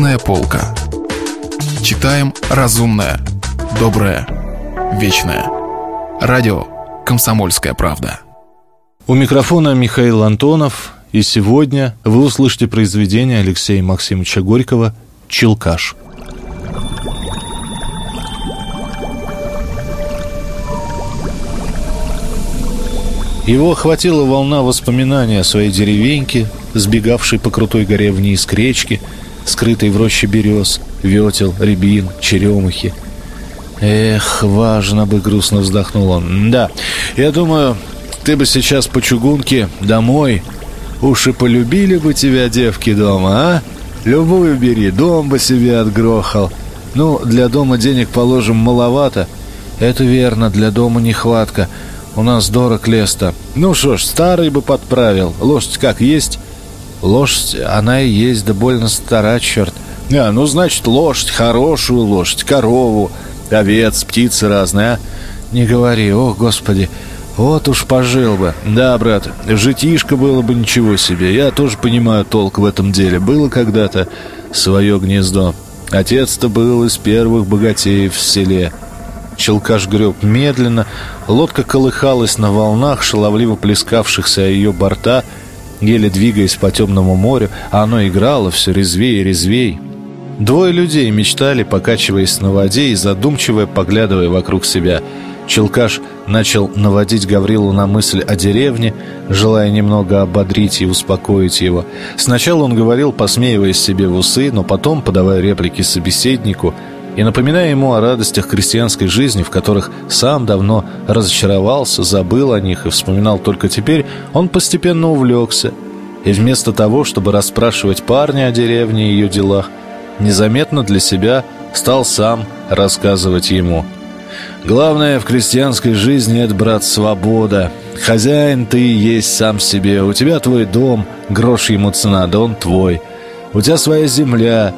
Книжная полка. Читаем разумное, доброе, вечное. Радио «Комсомольская правда». У микрофона Михаил Антонов, и сегодня вы услышите произведение Алексея Максимовича Горького «Челкаш». Его охватила волна воспоминаний о своей деревеньке, сбегавшей по крутой горе вниз к речке, скрытой в роще берез, ветел, рябин, черемухи. Эх, важно бы, грустно вздохнул он. Да, я думаю, ты бы сейчас по чугунке домой. Уж и полюбили бы тебя девки дома, а? Любую бери, дом бы себе отгрохал. Ну, для дома денег, положим, маловато. Это верно, для дома нехватка. У нас дорог лес-то. Ну что ж, старый бы подправил. Лошадь как есть? Лошадь, она и есть, да больно стара, черт. А, ну, значит, лошадь, хорошую лошадь, корову, овец, птицы разные, а? Не говори, ох, господи, вот уж пожил бы. Да, брат, житишко было бы ничего себе. Я тоже понимаю толк в этом деле. Было когда-то свое гнездо. Отец-то был из первых богатеев в селе. Челкаш греб медленно, лодка колыхалась на волнах, шаловливо плескавшихся о ее борта, еле двигаясь по темному морю, а оно играло все резвее и резвей. Двое людей мечтали, покачиваясь на воде и задумчиво поглядывая вокруг себя. Челкаш начал наводить Гаврилу на мысль о деревне, желая немного ободрить и успокоить его. Сначала он говорил, посмеиваясь себе в усы, но потом, подавая реплики собеседнику, и напоминая ему о радостях крестьянской жизни, в которых сам давно разочаровался, забыл о них и вспоминал только теперь, он постепенно увлекся. И вместо того, чтобы расспрашивать парня о деревне и ее делах, незаметно для себя стал сам рассказывать ему. «Главное в крестьянской жизни — это, брат, свобода. Хозяин ты есть сам себе. У тебя твой дом, грош ему цена, да он твой. У тебя своя земля,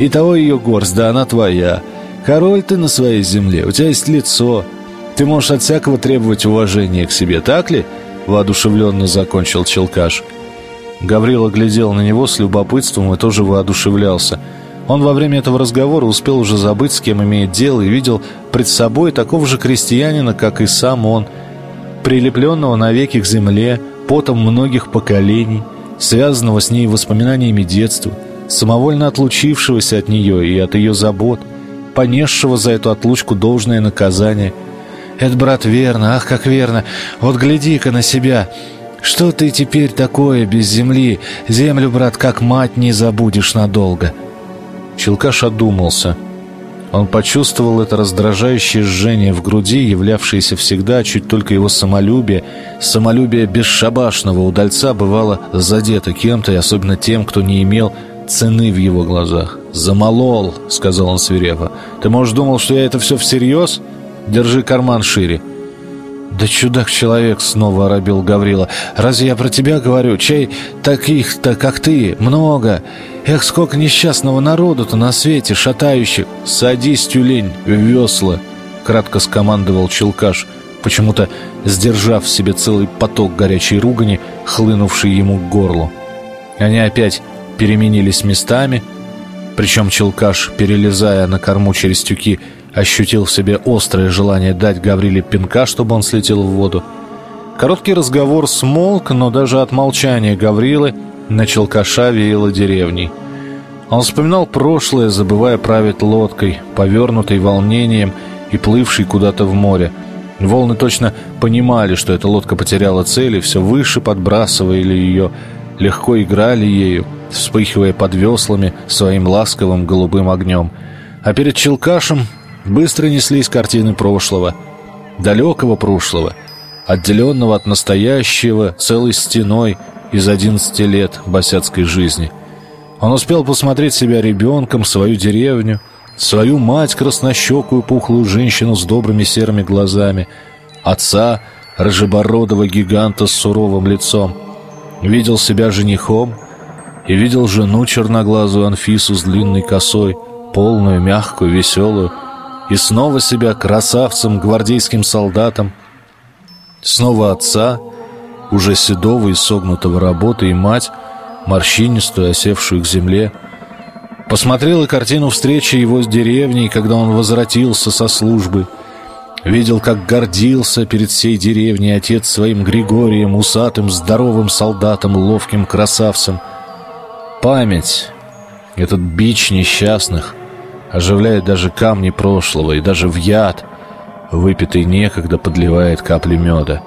и того ее горсть, да она твоя. Король ты на своей земле, у тебя есть лицо. Ты можешь от всякого требовать уважения к себе, так ли?» Воодушевленно закончил Челкаш. Гаврила глядел на него с любопытством и тоже воодушевлялся. Он во время этого разговора успел уже забыть, с кем имеет дело, и видел пред собой такого же крестьянина, как и сам он, прилепленного навеки к земле, потом многих поколений, связанного с ней воспоминаниями детства – самовольно отлучившегося от нее и от ее забот, понесшего за эту отлучку должное наказание. «Это, брат, верно, ах, как верно! Вот гляди-ка на себя! Что ты теперь такое без земли? Землю, брат, как мать не забудешь надолго!» Челкаш одумался. Он почувствовал это раздражающее жжение в груди, являвшееся всегда, чуть только его самолюбие, самолюбие бесшабашного удальца бывало задето кем-то, и особенно тем, кто не имел цены в его глазах. «Замолол», — сказал он свирепо. «Ты, может, думал, что я это все всерьез? Держи карман шире». «Да чудак-человек!» — снова оробил Гаврила. «Разве я про тебя говорю? Чай таких-то, как ты, много! Эх, сколько несчастного народу-то на свете, шатающих! Садись, тюлень, в весла!» — кратко скомандовал Челкаш, почему-то сдержав в себе целый поток горячей ругани, хлынувший ему к горлу. Они опять переменились местами, причем Челкаш, перелезая на корму через тюки, ощутил в себе острое желание дать Гавриле пинка, чтобы он слетел в воду. Короткий разговор смолк, но даже от молчания Гаврилы на Челкаша веяло деревней. Он вспоминал прошлое, забывая править лодкой, повернутой волнением и плывшей куда-то в море. Волны точно понимали, что эта лодка потеряла цель, и все выше подбрасывали ее, легко играли ею — вспыхивая под веслами своим ласковым голубым огнем. А перед Челкашем быстро неслись картины прошлого, далекого прошлого, отделенного от настоящего целой стеной из одиннадцати лет босяцкой жизни. Он успел посмотреть себя ребенком, свою деревню, свою мать, краснощекую пухлую женщину с добрыми серыми глазами, отца, рыжебородого гиганта с суровым лицом. Видел себя женихом — и видел жену черноглазую Анфису с длинной косой, полную, мягкую, веселую, и снова себя красавцем, гвардейским солдатом, снова отца, уже седого и согнутого работы, и мать, морщинистую, осевшую к земле. Посмотрел и картину встречи его с деревней, когда он возвратился со службы. Видел, как гордился перед всей деревней отец своим Григорием, усатым, здоровым солдатом, ловким красавцем. Память, этот бич несчастных, оживляет даже камни прошлого, и даже в яд, выпитый некогда, подливает капли меда.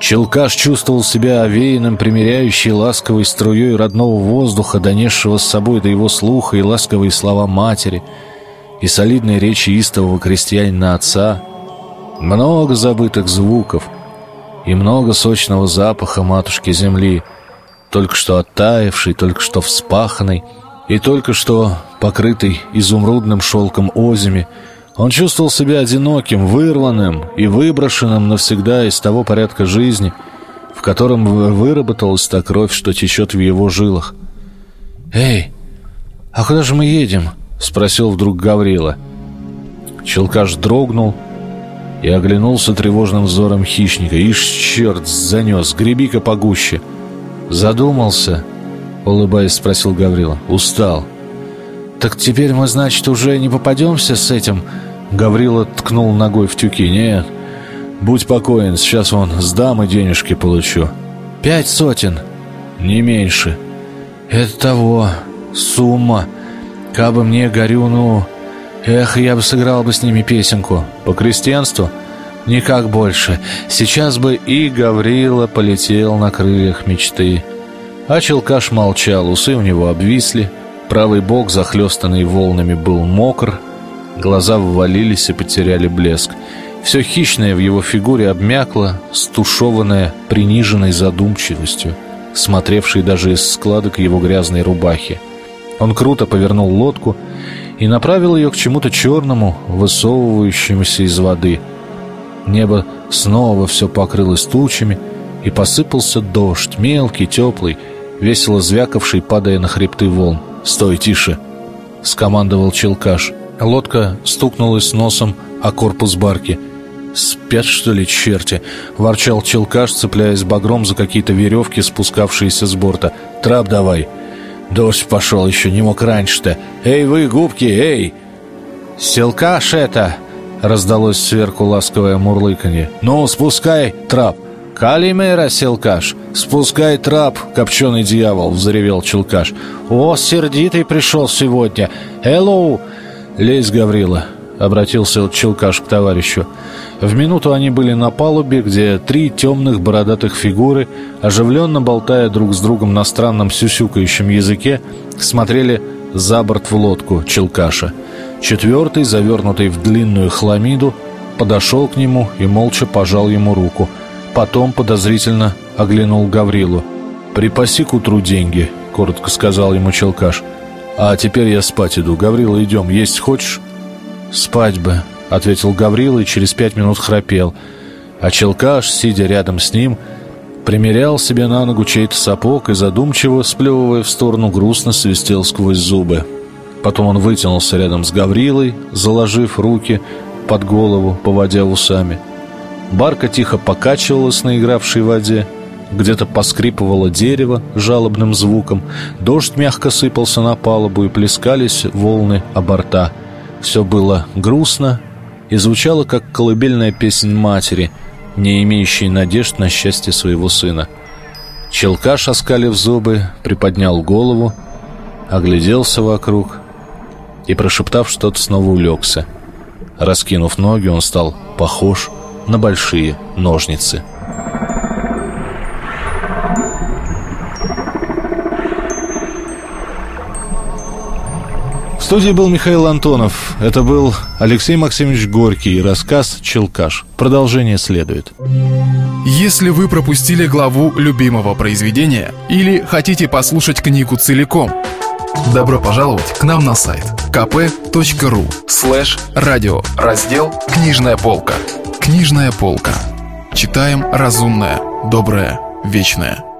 Челкаш чувствовал себя овеянным, примиряющей ласковой струей родного воздуха, донесшего с собой до его слуха и ласковые слова матери, и солидные речи истового крестьянина отца. Много забытых звуков и много сочного запаха матушки земли, только что оттаившей, только что вспаханной, и только что покрытый изумрудным шелком озими, он чувствовал себя одиноким, вырванным и выброшенным навсегда из того порядка жизни, в котором выработалась та кровь, что течет в его жилах. «Эй, а куда же мы едем?» — спросил вдруг Гаврила. Челкаш дрогнул и оглянулся тревожным взором хищника. «Ишь, черт, занес, греби-ка погуще!» «Задумался?» — улыбаясь, спросил Гаврила. «Устал». «Так теперь мы, значит, уже не попадемся с этим?» Гаврила ткнул ногой в тюки. «Нет, будь покоен, сейчас вон сдам и денежки получу». «Пять сотен?» «Не меньше». «Это того, сумма. Кабы мне горю, ну... Эх, я бы сыграл бы с ними песенку. По крестьянству?» «Никак больше. Сейчас бы и Гаврила полетел на крыльях мечты». А Челкаш молчал, усы у него обвисли, Правый бок, захлестанный волнами, был мокр, глаза ввалились и потеряли блеск. Все хищное в его фигуре обмякло, стушеванное приниженной задумчивостью, смотревшей даже из складок его грязной рубахи. Он круто повернул лодку и направил ее к чему-то черному, высовывающемуся из воды. Небо снова все покрылось тучами, и посыпался дождь, мелкий, теплый, весело звякавший, падая на хребты волн. «Стой, тише!» — скомандовал Челкаш. Лодка стукнулась носом о корпус барки. «Спят, что ли, черти?» — ворчал Челкаш, цепляясь багром за какие-то веревки, спускавшиеся с борта. «Трап давай!» «Дождь пошел еще, не мог раньше-то! Эй, вы, губки, эй!» «Селкаш это!» — раздалось сверху ласковое мурлыканье. «Ну, спускай трап!» «Калимера, селкаш! Спускай трап, копченый дьявол!» — взревел челкаш. «О, сердитый пришел сегодня! Эллоу!» «Лезь, Гаврила!» — обратился челкаш к товарищу. В минуту они были на палубе, где три темных бородатых фигуры, оживленно болтая друг с другом на странном сюсюкающем языке, смотрели за борт в лодку челкаша. Четвертый, завернутый в длинную хламиду, подошел к нему и молча пожал ему руку — Потом подозрительно оглянул Гаврилу. «Припаси к утру деньги», — коротко сказал ему Челкаш. «А теперь я спать иду. Гаврила, идем. Есть хочешь?» «Спать бы», — ответил Гаврила и через пять минут храпел. А Челкаш, сидя рядом с ним, примерял себе на ногу чей-то сапог и задумчиво, сплевывая в сторону, грустно свистел сквозь зубы. Потом он вытянулся рядом с Гаврилой, заложив руки под голову, поводя усами. Барка тихо покачивалась на игравшей воде. Где-то поскрипывало дерево жалобным звуком. Дождь мягко сыпался на палубу и плескались волны о борта. Все было грустно и звучало, как колыбельная песнь матери, не имеющей надежд на счастье своего сына. Челкаш, оскалив зубы, приподнял голову, огляделся вокруг и, прошептав что-то, снова улегся. Раскинув ноги, он стал похож на большие ножницы. В студии был Михаил Антонов. Это был Алексей Максимович Горький и рассказ «Челкаш». Продолжение следует. Если вы пропустили главу любимого произведения или хотите послушать книгу целиком, добро пожаловать к нам на сайт kp.ru слэш радио раздел «Книжная полка». Книжная полка. Читаем разумное, доброе, вечное.